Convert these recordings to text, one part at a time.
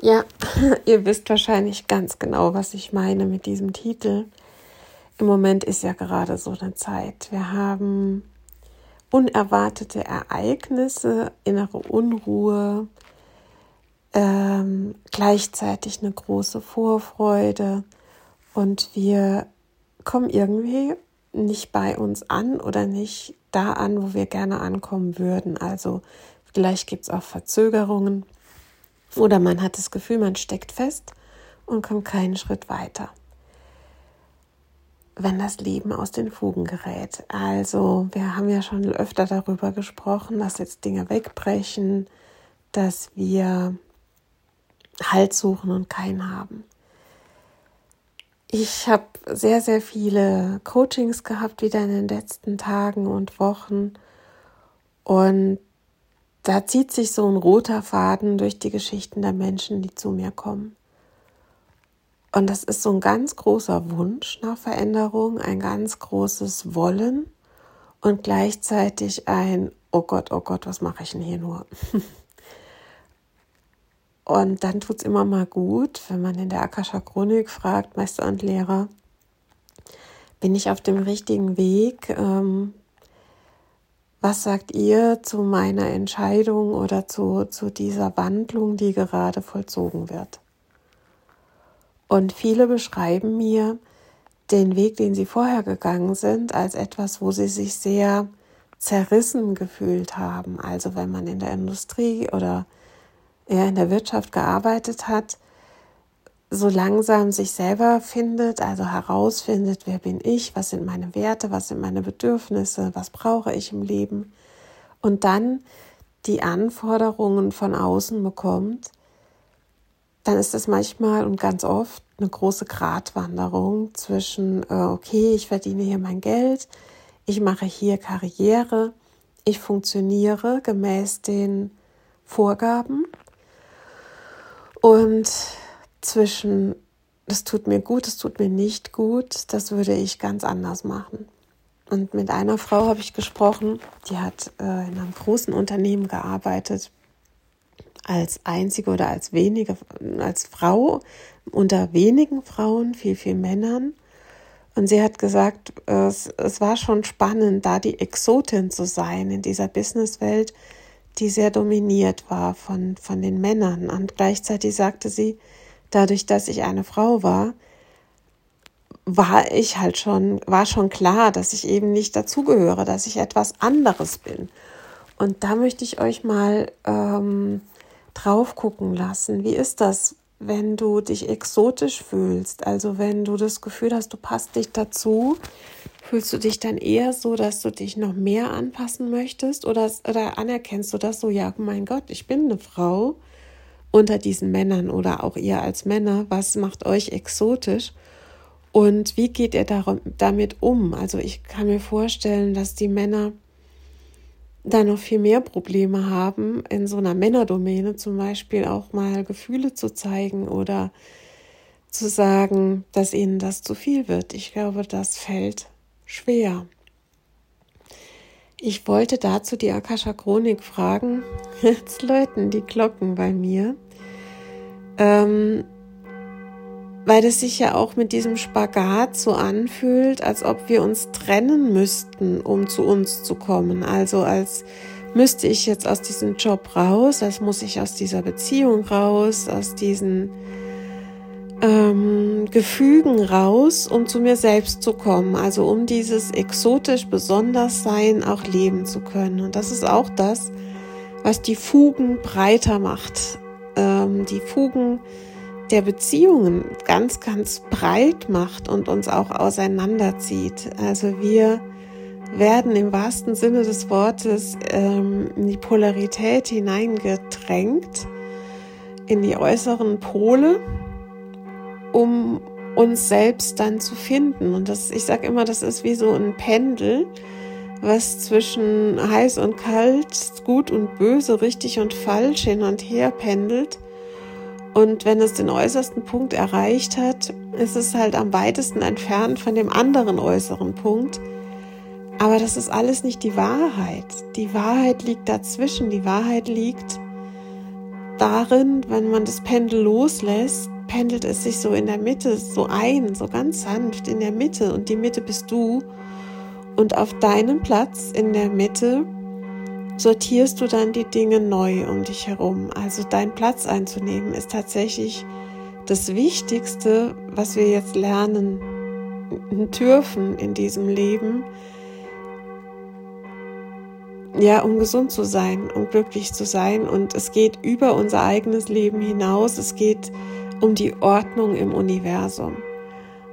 Ja, ihr wisst wahrscheinlich ganz genau, was ich meine mit diesem Titel. Im Moment ist ja gerade so eine Zeit. Wir haben unerwartete Ereignisse, innere Unruhe, ähm, gleichzeitig eine große Vorfreude und wir kommen irgendwie nicht bei uns an oder nicht da an, wo wir gerne ankommen würden. Also vielleicht gibt es auch Verzögerungen oder man hat das Gefühl, man steckt fest und kommt keinen Schritt weiter. Wenn das Leben aus den Fugen gerät. Also, wir haben ja schon öfter darüber gesprochen, dass jetzt Dinge wegbrechen, dass wir Halt suchen und keinen haben. Ich habe sehr, sehr viele Coachings gehabt, wieder in den letzten Tagen und Wochen. Und da zieht sich so ein roter Faden durch die Geschichten der Menschen, die zu mir kommen. Und das ist so ein ganz großer Wunsch nach Veränderung, ein ganz großes Wollen und gleichzeitig ein, oh Gott, oh Gott, was mache ich denn hier nur? und dann tut es immer mal gut, wenn man in der Akasha Chronik fragt, Meister und Lehrer, bin ich auf dem richtigen Weg? Ähm, was sagt ihr zu meiner Entscheidung oder zu, zu dieser Wandlung, die gerade vollzogen wird? Und viele beschreiben mir den Weg, den sie vorher gegangen sind, als etwas, wo sie sich sehr zerrissen gefühlt haben. Also wenn man in der Industrie oder eher in der Wirtschaft gearbeitet hat, so langsam sich selber findet, also herausfindet, wer bin ich, was sind meine Werte, was sind meine Bedürfnisse, was brauche ich im Leben. Und dann die Anforderungen von außen bekommt, dann ist es manchmal und ganz oft eine große Gratwanderung zwischen, äh, okay, ich verdiene hier mein Geld, ich mache hier Karriere, ich funktioniere gemäß den Vorgaben. Und zwischen das tut mir gut, das tut mir nicht gut, das würde ich ganz anders machen. Und mit einer Frau habe ich gesprochen, die hat äh, in einem großen Unternehmen gearbeitet, als einzige oder als wenige, als Frau unter wenigen Frauen, viel, viel Männern. Und sie hat gesagt, es, es war schon spannend, da die Exotin zu sein in dieser Businesswelt, die sehr dominiert war von, von den Männern. Und gleichzeitig sagte sie, dadurch, dass ich eine Frau war, war ich halt schon, war schon klar, dass ich eben nicht dazugehöre, dass ich etwas anderes bin. Und da möchte ich euch mal ähm, drauf gucken lassen. Wie ist das, wenn du dich exotisch fühlst? Also wenn du das Gefühl hast, du passt dich dazu, fühlst du dich dann eher so, dass du dich noch mehr anpassen möchtest? Oder, oder anerkennst du das so, ja, mein Gott, ich bin eine Frau unter diesen Männern oder auch ihr als Männer, was macht euch exotisch und wie geht ihr damit um? Also ich kann mir vorstellen, dass die Männer da noch viel mehr Probleme haben, in so einer Männerdomäne zum Beispiel auch mal Gefühle zu zeigen oder zu sagen, dass ihnen das zu viel wird. Ich glaube, das fällt schwer. Ich wollte dazu die Akasha Chronik fragen. Jetzt läuten die Glocken bei mir. Ähm, weil es sich ja auch mit diesem Spagat so anfühlt, als ob wir uns trennen müssten, um zu uns zu kommen. Also als müsste ich jetzt aus diesem Job raus, als muss ich aus dieser Beziehung raus, aus diesen ähm, Gefügen raus, um zu mir selbst zu kommen. Also um dieses exotisch besonders sein auch leben zu können. Und das ist auch das, was die Fugen breiter macht. Ähm, die Fugen der Beziehungen ganz, ganz breit macht und uns auch auseinanderzieht. Also wir werden im wahrsten Sinne des Wortes ähm, in die Polarität hineingedrängt, in die äußeren Pole, um uns selbst dann zu finden. Und das, ich sage immer, das ist wie so ein Pendel, was zwischen heiß und kalt, gut und böse, richtig und falsch hin und her pendelt. Und wenn es den äußersten Punkt erreicht hat, ist es halt am weitesten entfernt von dem anderen äußeren Punkt. Aber das ist alles nicht die Wahrheit. Die Wahrheit liegt dazwischen. Die Wahrheit liegt darin, wenn man das Pendel loslässt, pendelt es sich so in der Mitte so ein, so ganz sanft in der Mitte. Und die Mitte bist du. Und auf deinem Platz in der Mitte sortierst du dann die Dinge neu um dich herum. Also dein Platz einzunehmen ist tatsächlich das Wichtigste, was wir jetzt lernen dürfen in diesem Leben. Ja, um gesund zu sein, um glücklich zu sein. Und es geht über unser eigenes Leben hinaus. Es geht um die Ordnung im Universum.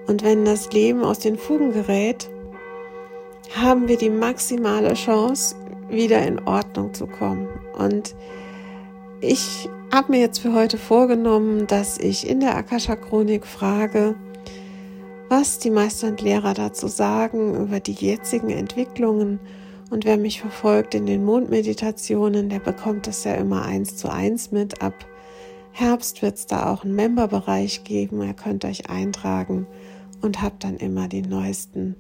Und wenn das Leben aus den Fugen gerät, haben wir die maximale Chance, wieder in Ordnung zu kommen. Und ich habe mir jetzt für heute vorgenommen, dass ich in der Akasha-Chronik frage, was die Meister und Lehrer dazu sagen über die jetzigen Entwicklungen. Und wer mich verfolgt in den Mondmeditationen, der bekommt das ja immer eins zu eins mit. Ab Herbst wird es da auch einen Memberbereich geben. Ihr könnt euch eintragen und habt dann immer die neuesten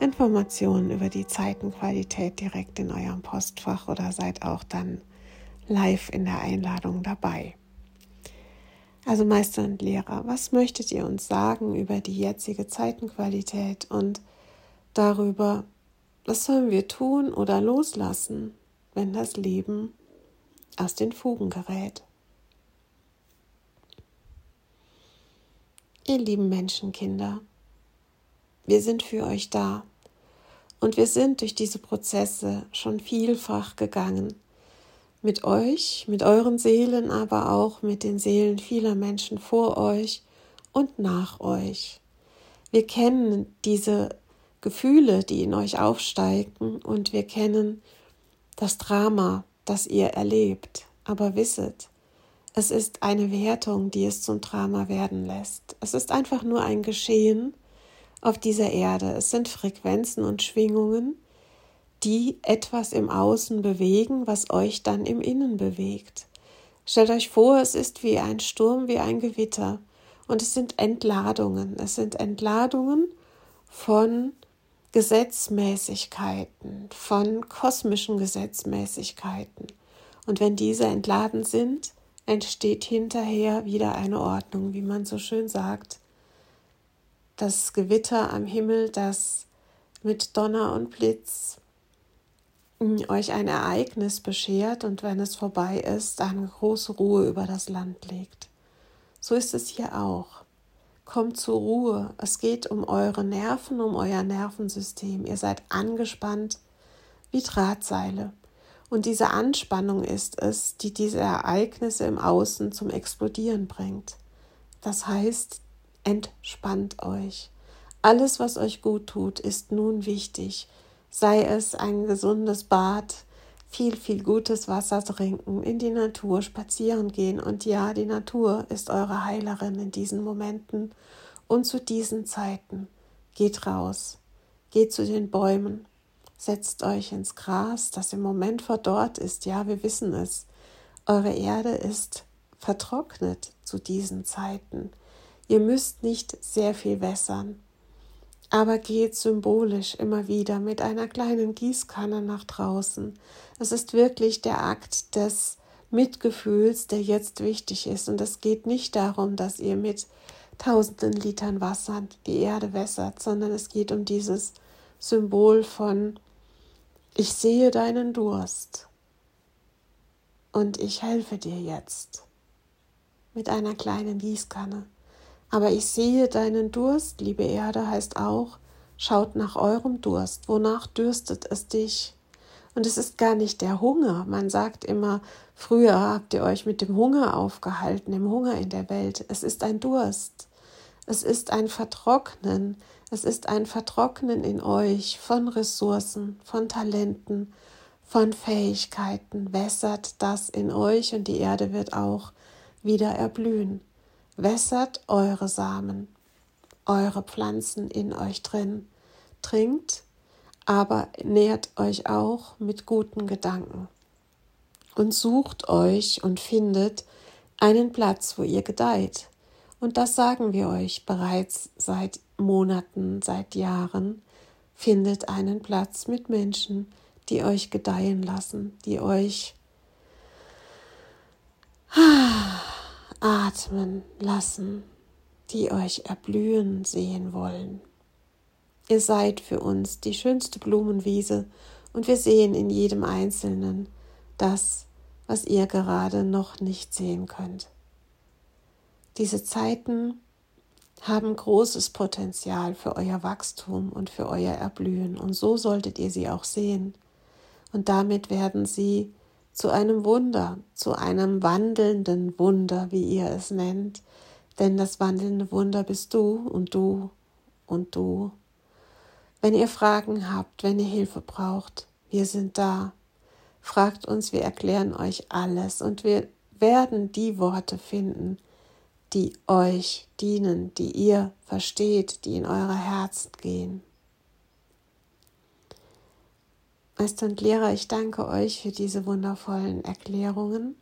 Informationen über die Zeitenqualität direkt in eurem Postfach oder seid auch dann live in der Einladung dabei. Also Meister und Lehrer, was möchtet ihr uns sagen über die jetzige Zeitenqualität und darüber, was sollen wir tun oder loslassen, wenn das Leben aus den Fugen gerät? Ihr lieben Menschenkinder, wir sind für euch da. Und wir sind durch diese Prozesse schon vielfach gegangen. Mit euch, mit euren Seelen, aber auch mit den Seelen vieler Menschen vor euch und nach euch. Wir kennen diese Gefühle, die in euch aufsteigen und wir kennen das Drama, das ihr erlebt. Aber wisset, es ist eine Wertung, die es zum Drama werden lässt. Es ist einfach nur ein Geschehen, auf dieser Erde. Es sind Frequenzen und Schwingungen, die etwas im Außen bewegen, was euch dann im Innen bewegt. Stellt euch vor, es ist wie ein Sturm, wie ein Gewitter. Und es sind Entladungen. Es sind Entladungen von Gesetzmäßigkeiten, von kosmischen Gesetzmäßigkeiten. Und wenn diese entladen sind, entsteht hinterher wieder eine Ordnung, wie man so schön sagt das Gewitter am Himmel, das mit Donner und Blitz hm, euch ein Ereignis beschert und wenn es vorbei ist, eine große Ruhe über das Land legt. So ist es hier auch. Kommt zur Ruhe. Es geht um eure Nerven, um euer Nervensystem. Ihr seid angespannt wie Drahtseile. Und diese Anspannung ist es, die diese Ereignisse im Außen zum Explodieren bringt. Das heißt, entspannt euch. Alles, was euch gut tut, ist nun wichtig. Sei es ein gesundes Bad, viel, viel gutes Wasser trinken, in die Natur spazieren gehen. Und ja, die Natur ist eure Heilerin in diesen Momenten und zu diesen Zeiten. Geht raus, geht zu den Bäumen, setzt euch ins Gras, das im Moment verdorrt ist. Ja, wir wissen es. Eure Erde ist vertrocknet zu diesen Zeiten. Ihr müsst nicht sehr viel wässern, aber geht symbolisch immer wieder mit einer kleinen Gießkanne nach draußen. Es ist wirklich der Akt des Mitgefühls, der jetzt wichtig ist. Und es geht nicht darum, dass ihr mit tausenden Litern Wasser die Erde wässert, sondern es geht um dieses Symbol von ich sehe deinen Durst und ich helfe dir jetzt mit einer kleinen Gießkanne. Aber ich sehe deinen Durst, liebe Erde, heißt auch, schaut nach eurem Durst. Wonach dürstet es dich? Und es ist gar nicht der Hunger. Man sagt immer, früher habt ihr euch mit dem Hunger aufgehalten, im Hunger in der Welt. Es ist ein Durst. Es ist ein Vertrocknen. Es ist ein Vertrocknen in euch von Ressourcen, von Talenten, von Fähigkeiten. Wässert das in euch und die Erde wird auch wieder erblühen. Wässert eure Samen, eure Pflanzen in euch drin. Trinkt, aber nährt euch auch mit guten Gedanken. Und sucht euch und findet einen Platz, wo ihr gedeiht. Und das sagen wir euch bereits seit Monaten, seit Jahren. Findet einen Platz mit Menschen, die euch gedeihen lassen, die euch atmen lassen, die euch erblühen sehen wollen. Ihr seid für uns die schönste Blumenwiese und wir sehen in jedem Einzelnen das, was ihr gerade noch nicht sehen könnt. Diese Zeiten haben großes Potenzial für euer Wachstum und für euer Erblühen und so solltet ihr sie auch sehen. Und damit werden sie zu einem Wunder, zu einem wandelnden Wunder, wie ihr es nennt, denn das wandelnde Wunder bist du und du und du. Wenn ihr Fragen habt, wenn ihr Hilfe braucht, wir sind da. Fragt uns, wir erklären euch alles und wir werden die Worte finden, die euch dienen, die ihr versteht, die in eure Herzen gehen. Meister und Lehrer, ich danke euch für diese wundervollen Erklärungen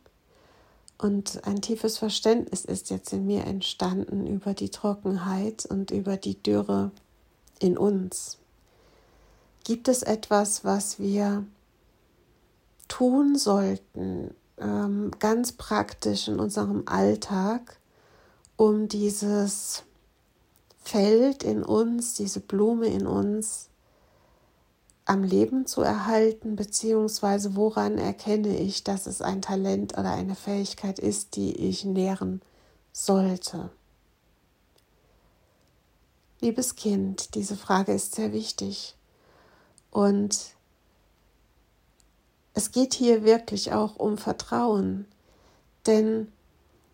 und ein tiefes Verständnis ist jetzt in mir entstanden über die Trockenheit und über die Dürre in uns. Gibt es etwas, was wir tun sollten, ähm, ganz praktisch in unserem Alltag, um dieses Feld in uns, diese Blume in uns am Leben zu erhalten, beziehungsweise woran erkenne ich, dass es ein Talent oder eine Fähigkeit ist, die ich nähren sollte. Liebes Kind, diese Frage ist sehr wichtig und es geht hier wirklich auch um Vertrauen, denn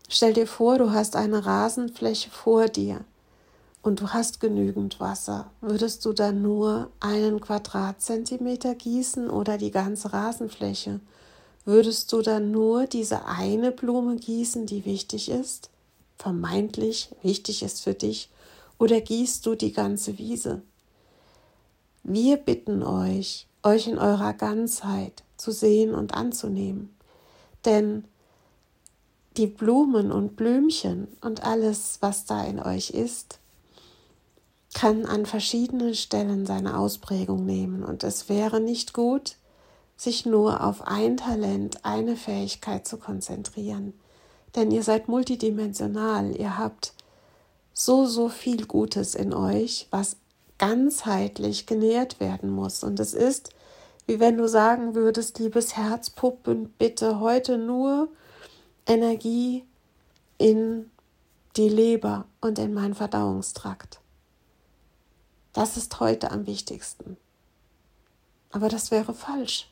stell dir vor, du hast eine Rasenfläche vor dir und du hast genügend Wasser, würdest du dann nur einen Quadratzentimeter gießen oder die ganze Rasenfläche? Würdest du dann nur diese eine Blume gießen, die wichtig ist, vermeintlich wichtig ist für dich, oder gießt du die ganze Wiese? Wir bitten euch, euch in eurer Ganzheit zu sehen und anzunehmen, denn die Blumen und Blümchen und alles, was da in euch ist, kann an verschiedenen Stellen seine Ausprägung nehmen und es wäre nicht gut, sich nur auf ein Talent, eine Fähigkeit zu konzentrieren. Denn ihr seid multidimensional, ihr habt so, so viel Gutes in euch, was ganzheitlich genährt werden muss. Und es ist, wie wenn du sagen würdest, liebes Herzpuppen, bitte heute nur Energie in die Leber und in meinen Verdauungstrakt. Das ist heute am wichtigsten. Aber das wäre falsch.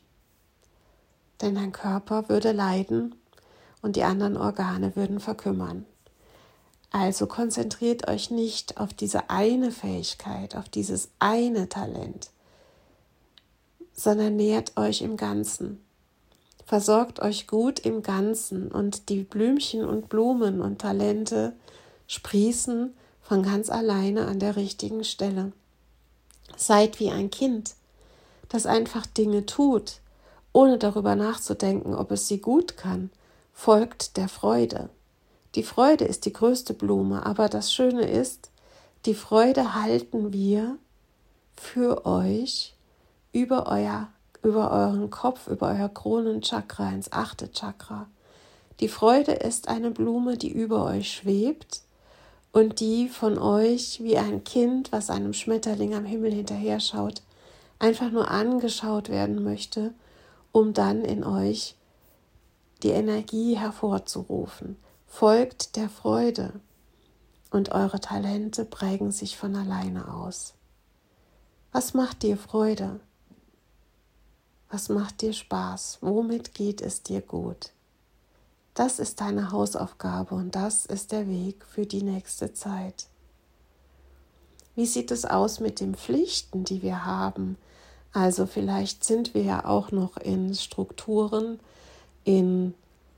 Denn dein Körper würde leiden und die anderen Organe würden verkümmern. Also konzentriert euch nicht auf diese eine Fähigkeit, auf dieses eine Talent, sondern nährt euch im Ganzen. Versorgt euch gut im Ganzen und die Blümchen und Blumen und Talente sprießen von ganz alleine an der richtigen Stelle. Seid wie ein Kind, das einfach Dinge tut, ohne darüber nachzudenken, ob es sie gut kann, folgt der Freude. Die Freude ist die größte Blume, aber das Schöne ist, die Freude halten wir für euch über euer über euren Kopf, über euer Kronenchakra ins achte Chakra. Die Freude ist eine Blume, die über euch schwebt und die von euch wie ein Kind, was einem Schmetterling am Himmel hinterher schaut, einfach nur angeschaut werden möchte, um dann in euch die Energie hervorzurufen. Folgt der Freude und eure Talente prägen sich von alleine aus. Was macht dir Freude? Was macht dir Spaß? Womit geht es dir gut? Das ist deine Hausaufgabe und das ist der Weg für die nächste Zeit. Wie sieht es aus mit den Pflichten, die wir haben? Also vielleicht sind wir ja auch noch in Strukturen, in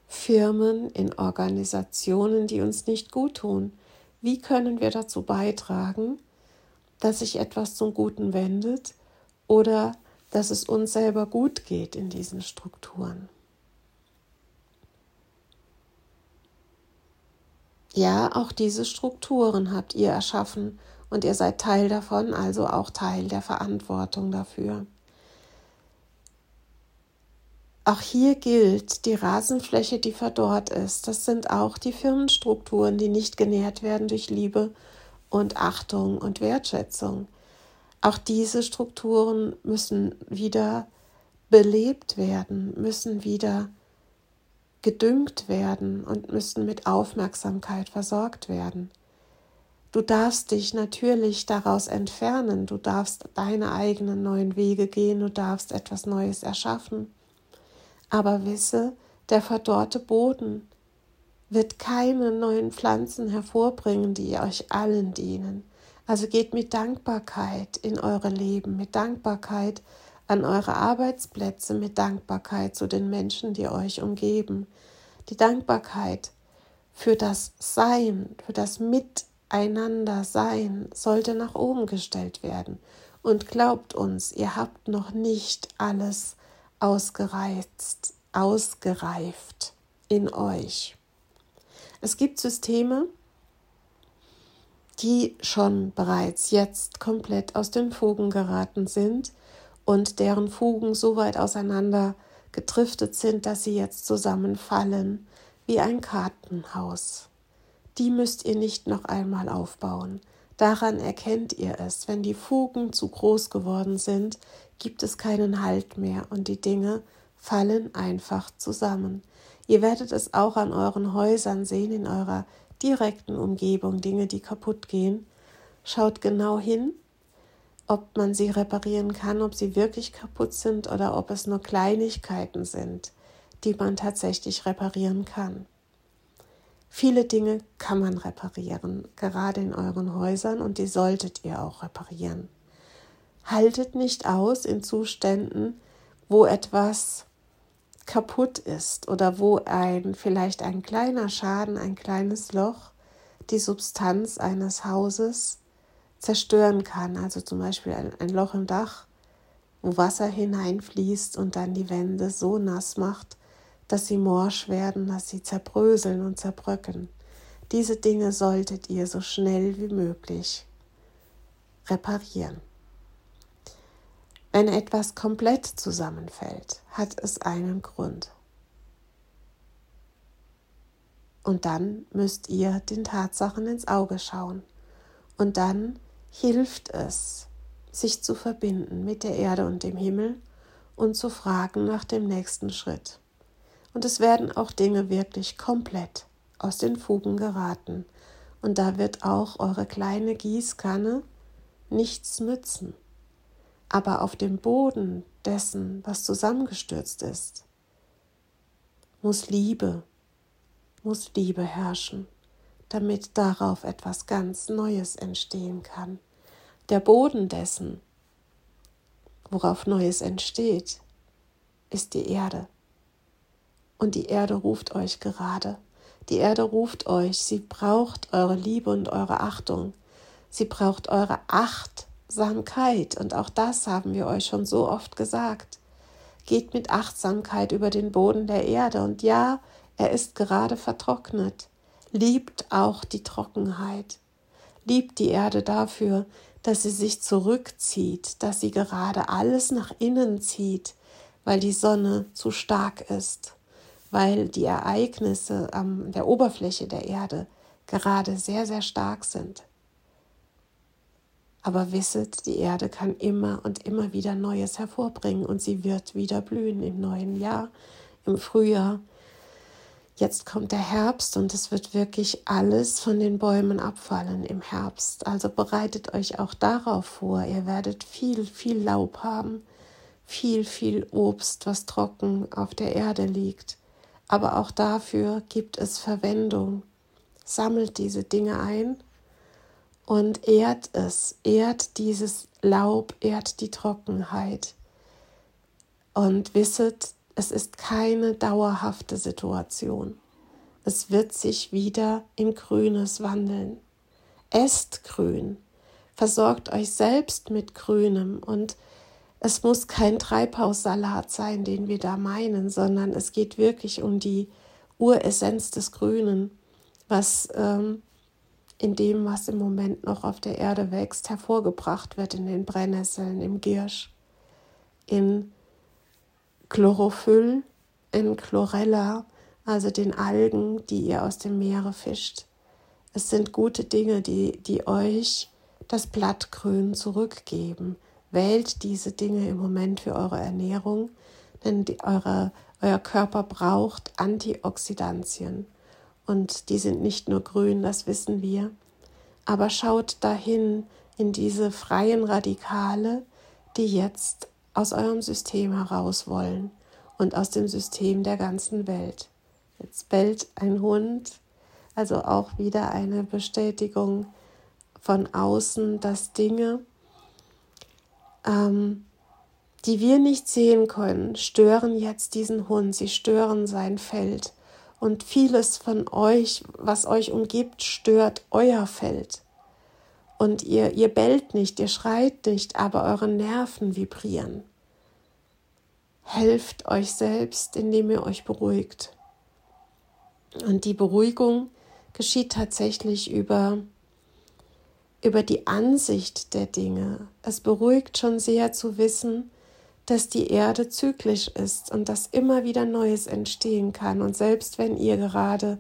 Firmen, in Organisationen, die uns nicht gut tun. Wie können wir dazu beitragen, dass sich etwas zum Guten wendet oder dass es uns selber gut geht in diesen Strukturen? Ja, auch diese Strukturen habt ihr erschaffen und ihr seid Teil davon, also auch Teil der Verantwortung dafür. Auch hier gilt, die Rasenfläche, die verdorrt ist, das sind auch die Firmenstrukturen, die nicht genährt werden durch Liebe und Achtung und Wertschätzung. Auch diese Strukturen müssen wieder belebt werden, müssen wieder gedüngt werden und müssen mit Aufmerksamkeit versorgt werden. Du darfst dich natürlich daraus entfernen, du darfst deine eigenen neuen Wege gehen, du darfst etwas Neues erschaffen aber wisse, der verdorrte Boden wird keine neuen Pflanzen hervorbringen, die euch allen dienen. Also geht mit Dankbarkeit in eure Leben, mit Dankbarkeit an eure Arbeitsplätze, mit Dankbarkeit zu den Menschen, die euch umgeben. Die Dankbarkeit für das Sein, für das Miteinander Sein sollte nach oben gestellt werden. Und glaubt uns, ihr habt noch nicht alles ausgereizt, ausgereift in euch. Es gibt Systeme, die schon bereits jetzt komplett aus den Fugen geraten sind und deren Fugen so weit auseinander gedriftet sind, dass sie jetzt zusammenfallen wie ein Kartenhaus. Die müsst ihr nicht noch einmal aufbauen. Daran erkennt ihr es, wenn die Fugen zu groß geworden sind, gibt es keinen Halt mehr und die Dinge fallen einfach zusammen. Ihr werdet es auch an euren Häusern sehen, in eurer direkten Umgebung, Dinge, die kaputt gehen. Schaut genau hin, ob man sie reparieren kann, ob sie wirklich kaputt sind oder ob es nur Kleinigkeiten sind, die man tatsächlich reparieren kann. Viele Dinge kann man reparieren, gerade in euren Häusern, und die solltet ihr auch reparieren haltet nicht aus in Zuständen, wo etwas kaputt ist oder wo ein vielleicht ein kleiner Schaden, ein kleines Loch die Substanz eines Hauses zerstören kann. Also zum Beispiel ein, ein Loch im Dach, wo Wasser hineinfließt und dann die Wände so nass macht, dass sie morsch werden, dass sie zerbröseln und zerbröcken. Diese Dinge solltet ihr so schnell wie möglich reparieren. Wenn etwas komplett zusammenfällt, hat es einen Grund. Und dann müsst ihr den Tatsachen ins Auge schauen. Und dann hilft es, sich zu verbinden mit der Erde und dem Himmel und zu fragen nach dem nächsten Schritt. Und es werden auch Dinge wirklich komplett aus den Fugen geraten. Und da wird auch eure kleine Gießkanne nichts nützen aber auf dem Boden dessen, was zusammengestürzt ist, muss Liebe, muss Liebe herrschen, damit darauf etwas ganz Neues entstehen kann. Der Boden dessen, worauf Neues entsteht, ist die Erde. Und die Erde ruft euch gerade. Die Erde ruft euch, sie braucht eure Liebe und eure Achtung. Sie braucht eure Acht Achtsamkeit, und auch das haben wir euch schon so oft gesagt. Geht mit Achtsamkeit über den Boden der Erde, und ja, er ist gerade vertrocknet. Liebt auch die Trockenheit. Liebt die Erde dafür, dass sie sich zurückzieht, dass sie gerade alles nach innen zieht, weil die Sonne zu stark ist, weil die Ereignisse an der Oberfläche der Erde gerade sehr, sehr stark sind. Aber wisset, die Erde kann immer und immer wieder Neues hervorbringen und sie wird wieder blühen im neuen Jahr, im Frühjahr. Jetzt kommt der Herbst und es wird wirklich alles von den Bäumen abfallen im Herbst. Also bereitet euch auch darauf vor. Ihr werdet viel, viel Laub haben, viel, viel Obst, was trocken auf der Erde liegt. Aber auch dafür gibt es Verwendung. Sammelt diese Dinge ein und ehrt es, ehrt dieses Laub, ehrt die Trockenheit. Und wisset, es ist keine dauerhafte Situation. Es wird sich wieder in Grünes wandeln. Esst grün, versorgt euch selbst mit Grünem und es muss kein Treibhaussalat sein, den wir da meinen, sondern es geht wirklich um die Uressenz des Grünen, was ähm, in dem, was im Moment noch auf der Erde wächst, hervorgebracht wird in den Brennnesseln, im Giersch, in Chlorophyll, in Chlorella, also den Algen, die ihr aus dem Meere fischt. Es sind gute Dinge, die, die euch das Blattgrün zurückgeben. Wählt diese Dinge im Moment für eure Ernährung, denn die, eure, euer Körper braucht Antioxidantien und die sind nicht nur grün, das wissen wir. Aber schaut dahin in diese freien Radikale, die jetzt aus eurem System heraus wollen und aus dem System der ganzen Welt. Jetzt bellt ein Hund, also auch wieder eine Bestätigung von außen, dass Dinge, ähm, die wir nicht sehen können, stören jetzt diesen Hund, sie stören sein Feld und vieles von euch, was euch umgibt, stört euer Feld. Und ihr, ihr bellt nicht, ihr schreit nicht, aber eure Nerven vibrieren. Helft euch selbst, indem ihr euch beruhigt. Und die Beruhigung geschieht tatsächlich über, über die Ansicht der Dinge. Es beruhigt schon sehr zu wissen, dass die Erde zyklisch ist und dass immer wieder Neues entstehen kann. Und selbst wenn ihr gerade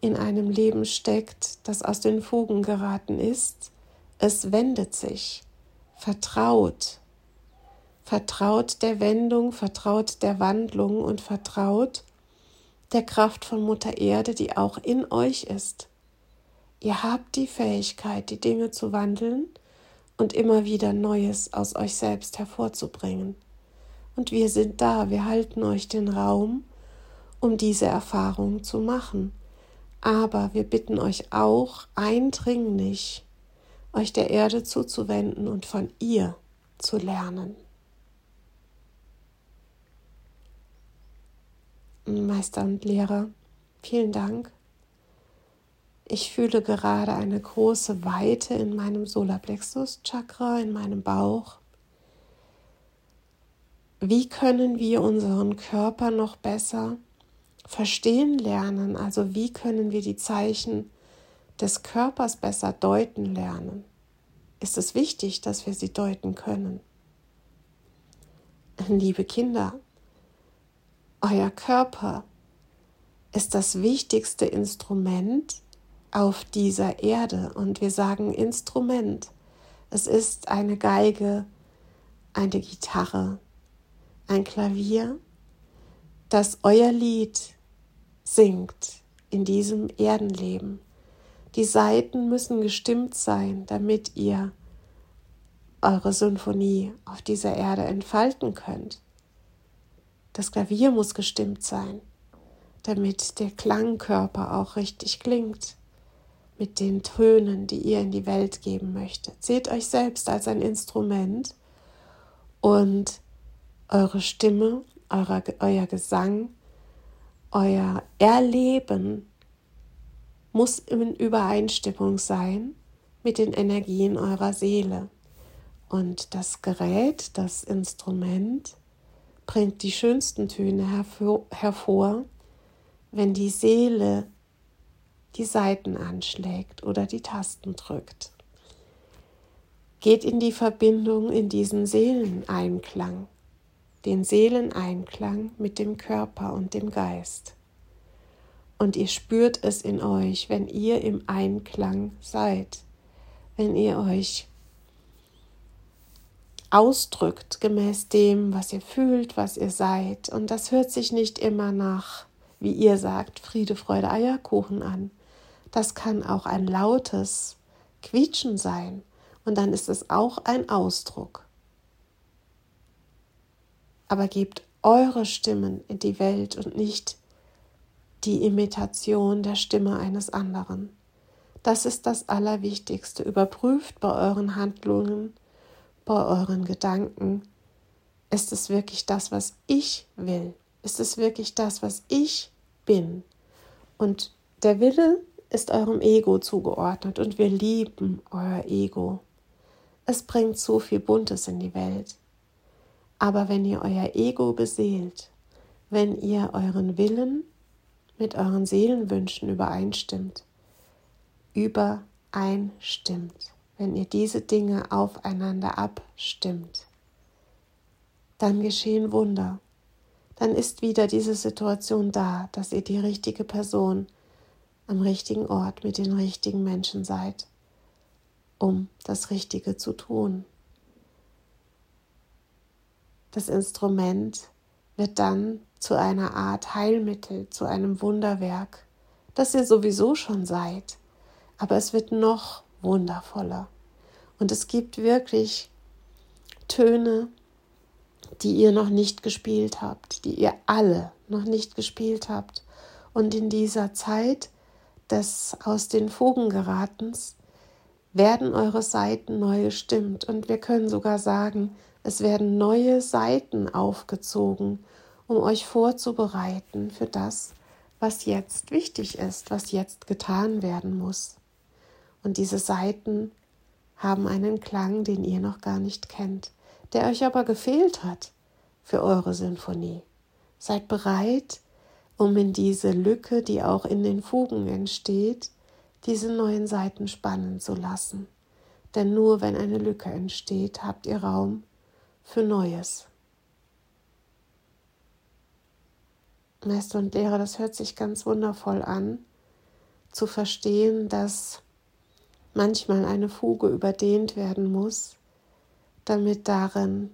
in einem Leben steckt, das aus den Fugen geraten ist, es wendet sich. Vertraut. Vertraut der Wendung, vertraut der Wandlung und vertraut der Kraft von Mutter Erde, die auch in euch ist. Ihr habt die Fähigkeit, die Dinge zu wandeln und immer wieder Neues aus euch selbst hervorzubringen. Und wir sind da, wir halten euch den Raum, um diese Erfahrung zu machen. Aber wir bitten euch auch eindringlich, euch der Erde zuzuwenden und von ihr zu lernen. Meister und Lehrer, vielen Dank. Ich fühle gerade eine große Weite in meinem Solarplexus-Chakra, in meinem Bauch. Wie können wir unseren Körper noch besser verstehen lernen? Also wie können wir die Zeichen des Körpers besser deuten lernen? Ist es wichtig, dass wir sie deuten können? Liebe Kinder, euer Körper ist das wichtigste Instrument auf dieser Erde. Und wir sagen Instrument. Es ist eine Geige, eine Gitarre, ein Klavier, das euer Lied singt in diesem Erdenleben. Die Saiten müssen gestimmt sein, damit ihr eure Symphonie auf dieser Erde entfalten könnt. Das Klavier muss gestimmt sein, damit der Klangkörper auch richtig klingt mit den Tönen, die ihr in die Welt geben möchtet. Seht euch selbst als ein Instrument und eure Stimme, eure, euer Gesang, euer Erleben muss in Übereinstimmung sein mit den Energien eurer Seele. Und das Gerät, das Instrument, bringt die schönsten Töne hervor, hervor, wenn die Seele die Saiten anschlägt oder die Tasten drückt. Geht in die Verbindung in diesen Seeleneinklang den Seeleneinklang mit dem Körper und dem Geist. Und ihr spürt es in euch, wenn ihr im Einklang seid, wenn ihr euch ausdrückt gemäß dem, was ihr fühlt, was ihr seid. Und das hört sich nicht immer nach, wie ihr sagt, Friede, Freude, Eierkuchen an. Das kann auch ein lautes Quietschen sein. Und dann ist es auch ein Ausdruck. Aber gebt eure Stimmen in die Welt und nicht die Imitation der Stimme eines anderen. Das ist das Allerwichtigste. Überprüft bei euren Handlungen, bei euren Gedanken, ist es wirklich das, was ich will? Ist es wirklich das, was ich bin? Und der Wille ist eurem Ego zugeordnet und wir lieben euer Ego. Es bringt so viel Buntes in die Welt. Aber wenn ihr euer Ego beseelt, wenn ihr euren Willen mit euren Seelenwünschen übereinstimmt, übereinstimmt, wenn ihr diese Dinge aufeinander abstimmt, dann geschehen Wunder. Dann ist wieder diese Situation da, dass ihr die richtige Person am richtigen Ort mit den richtigen Menschen seid, um das Richtige zu tun. Das Instrument wird dann zu einer Art Heilmittel, zu einem Wunderwerk, das ihr sowieso schon seid, aber es wird noch wundervoller. Und es gibt wirklich Töne, die ihr noch nicht gespielt habt, die ihr alle noch nicht gespielt habt. Und in dieser Zeit des aus den Fugen geratens werden eure Seiten neu gestimmt. Und wir können sogar sagen, es werden neue Seiten aufgezogen um euch vorzubereiten für das, was jetzt wichtig ist, was jetzt getan werden muss. Und diese Seiten haben einen Klang, den ihr noch gar nicht kennt, der euch aber gefehlt hat für eure Sinfonie. Seid bereit, um in diese Lücke, die auch in den Fugen entsteht, diese neuen Seiten spannen zu lassen. Denn nur wenn eine Lücke entsteht, habt ihr Raum für Neues. Meister und Lehrer, das hört sich ganz wundervoll an, zu verstehen, dass manchmal eine Fuge überdehnt werden muss, damit darin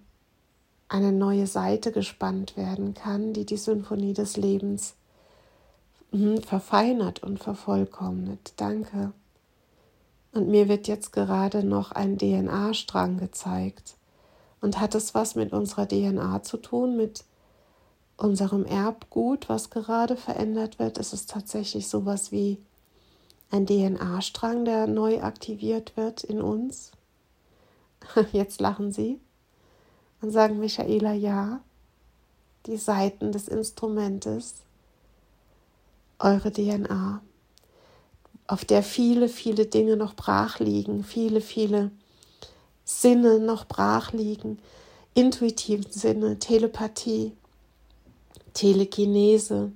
eine neue Seite gespannt werden kann, die die Symphonie des Lebens hm, verfeinert und vervollkommnet. Danke. Und mir wird jetzt gerade noch ein DNA-Strang gezeigt. Und hat es was mit unserer DNA zu tun, mit unserem Erbgut, was gerade verändert wird, ist es tatsächlich sowas wie ein DNA-Strang, der neu aktiviert wird in uns. Jetzt lachen Sie und sagen Michaela, ja, die Seiten des Instrumentes, eure DNA, auf der viele, viele Dinge noch brach liegen, viele, viele Sinne noch brach liegen, intuitiven Sinne, Telepathie, Telekinese,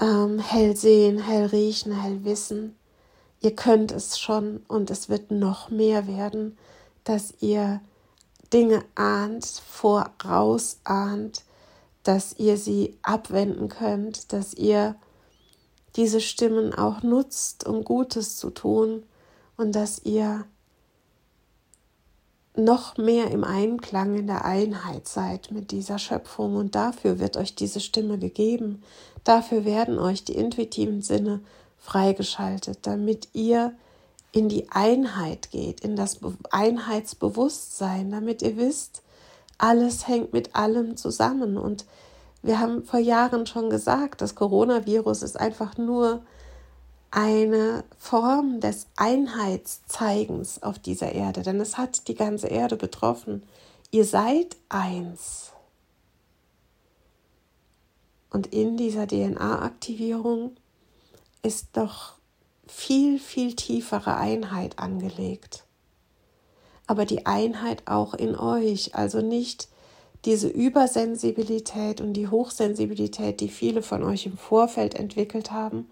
ähm, hell sehen, hell riechen, hell wissen. Ihr könnt es schon und es wird noch mehr werden, dass ihr Dinge ahnt, vorausahnt, dass ihr sie abwenden könnt, dass ihr diese Stimmen auch nutzt, um Gutes zu tun und dass ihr noch mehr im Einklang, in der Einheit seid mit dieser Schöpfung. Und dafür wird euch diese Stimme gegeben. Dafür werden euch die intuitiven Sinne freigeschaltet, damit ihr in die Einheit geht, in das Einheitsbewusstsein, damit ihr wisst, alles hängt mit allem zusammen. Und wir haben vor Jahren schon gesagt, das Coronavirus ist einfach nur eine Form des Einheitszeigens auf dieser Erde, denn es hat die ganze Erde betroffen. Ihr seid eins. Und in dieser DNA-Aktivierung ist doch viel, viel tiefere Einheit angelegt. Aber die Einheit auch in euch, also nicht diese Übersensibilität und die Hochsensibilität, die viele von euch im Vorfeld entwickelt haben,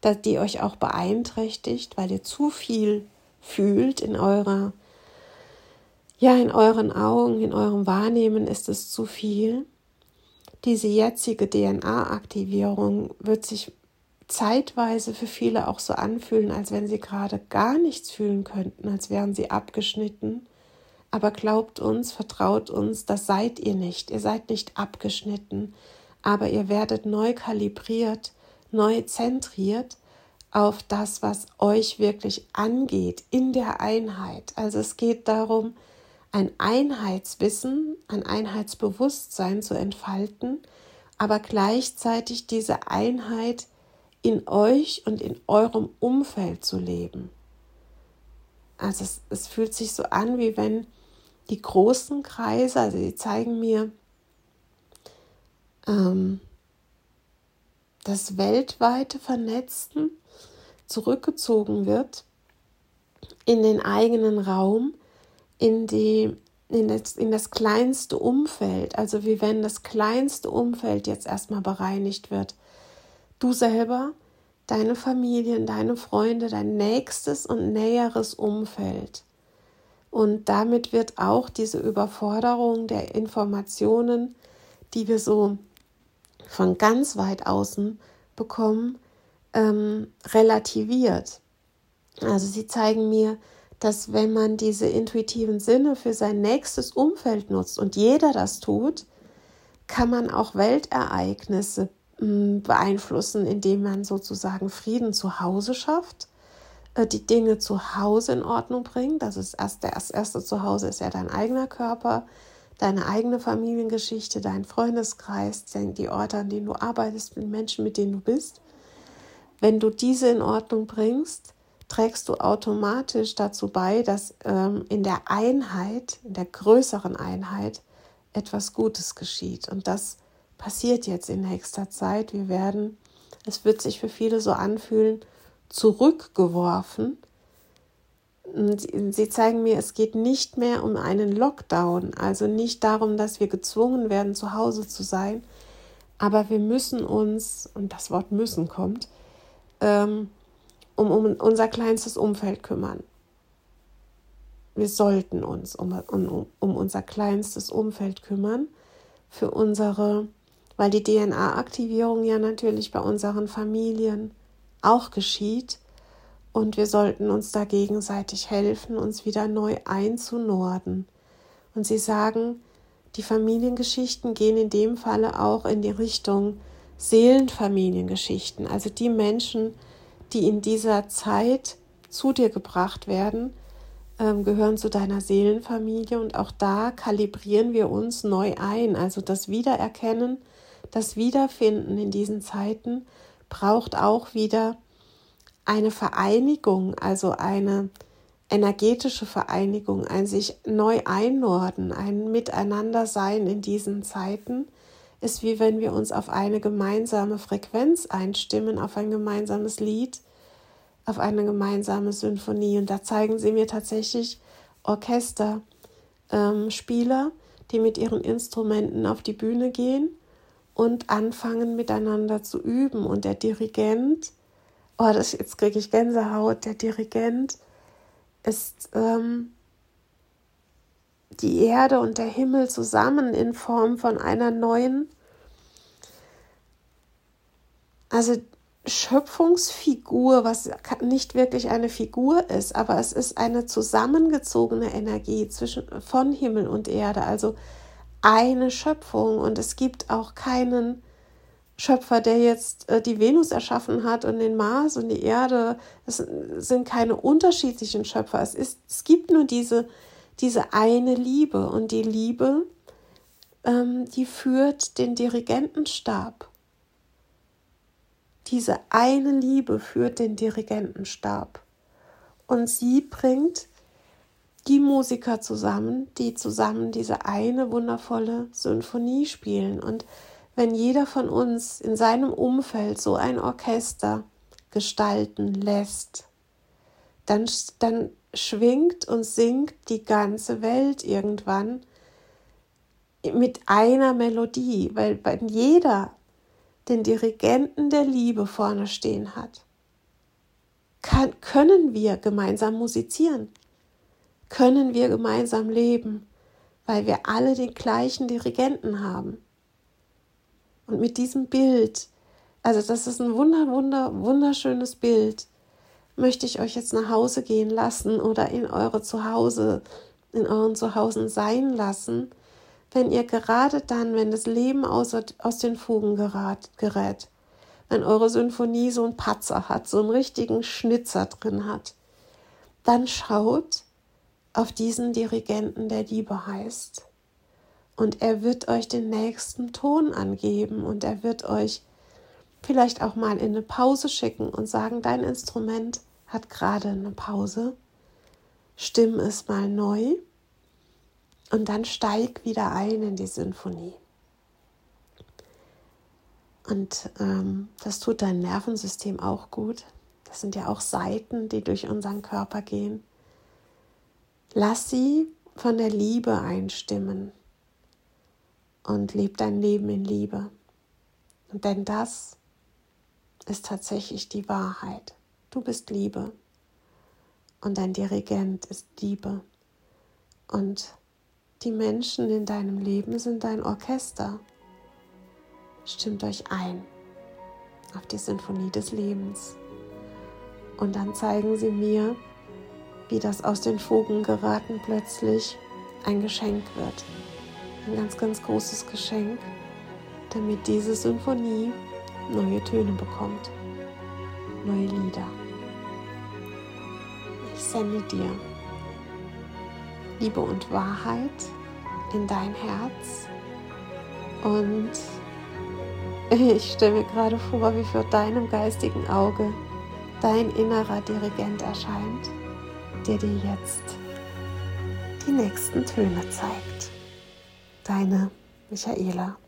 dass die euch auch beeinträchtigt, weil ihr zu viel fühlt in eurer ja, in euren Augen, in eurem Wahrnehmen ist es zu viel. Diese jetzige DNA-Aktivierung wird sich zeitweise für viele auch so anfühlen, als wenn sie gerade gar nichts fühlen könnten, als wären sie abgeschnitten. Aber glaubt uns, vertraut uns, das seid ihr nicht. Ihr seid nicht abgeschnitten, aber ihr werdet neu kalibriert, neu zentriert auf das, was euch wirklich angeht in der Einheit. Also es geht darum, ein Einheitswissen, ein Einheitsbewusstsein zu entfalten, aber gleichzeitig diese Einheit in euch und in eurem Umfeld zu leben. Also es, es fühlt sich so an, wie wenn die großen Kreise, also sie zeigen mir ähm, das weltweite Vernetzten zurückgezogen wird in den eigenen Raum, in, die, in, das, in das kleinste Umfeld, also wie wenn das kleinste Umfeld jetzt erstmal bereinigt wird. Du selber, deine Familien, deine Freunde, dein nächstes und näheres Umfeld. Und damit wird auch diese Überforderung der Informationen, die wir so von ganz weit außen bekommen, ähm, relativiert. Also sie zeigen mir, dass wenn man diese intuitiven Sinne für sein nächstes Umfeld nutzt und jeder das tut, kann man auch Weltereignisse hm, beeinflussen, indem man sozusagen Frieden zu Hause schafft, äh, die Dinge zu Hause in Ordnung bringt. Das ist erst das erste Zuhause ist ja dein eigener Körper, deine eigene Familiengeschichte, dein Freundeskreis, die Orte, an denen du arbeitest, die Menschen, mit denen du bist. Wenn du diese in Ordnung bringst, trägst du automatisch dazu bei, dass ähm, in der Einheit, in der größeren Einheit, etwas Gutes geschieht. Und das passiert jetzt in nächster Zeit. Wir werden, es wird sich für viele so anfühlen, zurückgeworfen. Sie zeigen mir, es geht nicht mehr um einen Lockdown, also nicht darum, dass wir gezwungen werden, zu Hause zu sein, aber wir müssen uns, und das Wort müssen kommt, ähm, um, um unser kleinstes Umfeld kümmern. Wir sollten uns um, um, um unser kleinstes Umfeld kümmern, für unsere, weil die DNA-Aktivierung ja natürlich bei unseren Familien auch geschieht und wir sollten uns da gegenseitig helfen, uns wieder neu einzunorden. Und sie sagen, die Familiengeschichten gehen in dem Falle auch in die Richtung Seelenfamiliengeschichten, also die Menschen, die in dieser Zeit zu dir gebracht werden, ähm, gehören zu deiner Seelenfamilie und auch da kalibrieren wir uns neu ein. Also das Wiedererkennen, das Wiederfinden in diesen Zeiten braucht auch wieder eine Vereinigung, also eine energetische Vereinigung, ein sich neu einnorden, ein Miteinandersein in diesen Zeiten ist wie wenn wir uns auf eine gemeinsame Frequenz einstimmen, auf ein gemeinsames Lied, auf eine gemeinsame Symphonie. Und da zeigen sie mir tatsächlich Orchesterspieler, ähm, die mit ihren Instrumenten auf die Bühne gehen und anfangen miteinander zu üben. Und der Dirigent, oh, das, jetzt kriege ich Gänsehaut, der Dirigent ist ähm, die Erde und der Himmel zusammen in Form von einer neuen, also Schöpfungsfigur, was nicht wirklich eine Figur ist, aber es ist eine zusammengezogene Energie zwischen von Himmel und Erde, also eine Schöpfung. Und es gibt auch keinen Schöpfer, der jetzt äh, die Venus erschaffen hat und den Mars und die Erde. Es sind keine unterschiedlichen Schöpfer. Es, ist, es gibt nur diese diese eine Liebe. Und die Liebe, ähm, die führt den Dirigentenstab. Diese eine Liebe führt den Dirigentenstab. Und sie bringt die Musiker zusammen, die zusammen diese eine wundervolle Symphonie spielen. Und wenn jeder von uns in seinem Umfeld so ein Orchester gestalten lässt, dann, dann schwingt und singt die ganze Welt irgendwann mit einer Melodie, weil wenn jeder den Dirigenten der Liebe vorne stehen hat, kann, können wir gemeinsam musizieren. können wir gemeinsam leben, weil wir alle den gleichen Dirigenten haben. Und mit diesem Bild, also das ist ein wunder, wunder, wunderschönes Bild, möchte ich euch jetzt nach Hause gehen lassen oder in eure Zuhause, in euren Zuhause sein lassen, wenn ihr gerade dann, wenn das Leben aus, aus den Fugen gerät, gerät, wenn eure Symphonie so einen Patzer hat, so einen richtigen Schnitzer drin hat, dann schaut auf diesen Dirigenten, der Liebe heißt. Und er wird euch den nächsten Ton angeben und er wird euch vielleicht auch mal in eine Pause schicken und sagen, dein Instrument hat gerade eine Pause. Stimm es mal neu und dann steig wieder ein in die Sinfonie. Und ähm, das tut dein Nervensystem auch gut. Das sind ja auch Seiten, die durch unseren Körper gehen. Lass sie von der Liebe einstimmen und leb dein Leben in Liebe. Und denn das ist tatsächlich die Wahrheit. Du bist Liebe und dein Dirigent ist Liebe. Und die Menschen in deinem Leben sind dein Orchester. Stimmt euch ein auf die Sinfonie des Lebens. Und dann zeigen sie mir, wie das aus den Fugen geraten plötzlich ein Geschenk wird. Ein ganz, ganz großes Geschenk, damit diese Sinfonie neue Töne bekommt, neue Lieder. Ich sende dir Liebe und Wahrheit in dein Herz und ich stelle mir gerade vor, wie vor deinem geistigen Auge dein innerer Dirigent erscheint, der dir jetzt die nächsten Töne zeigt. Deine Michaela.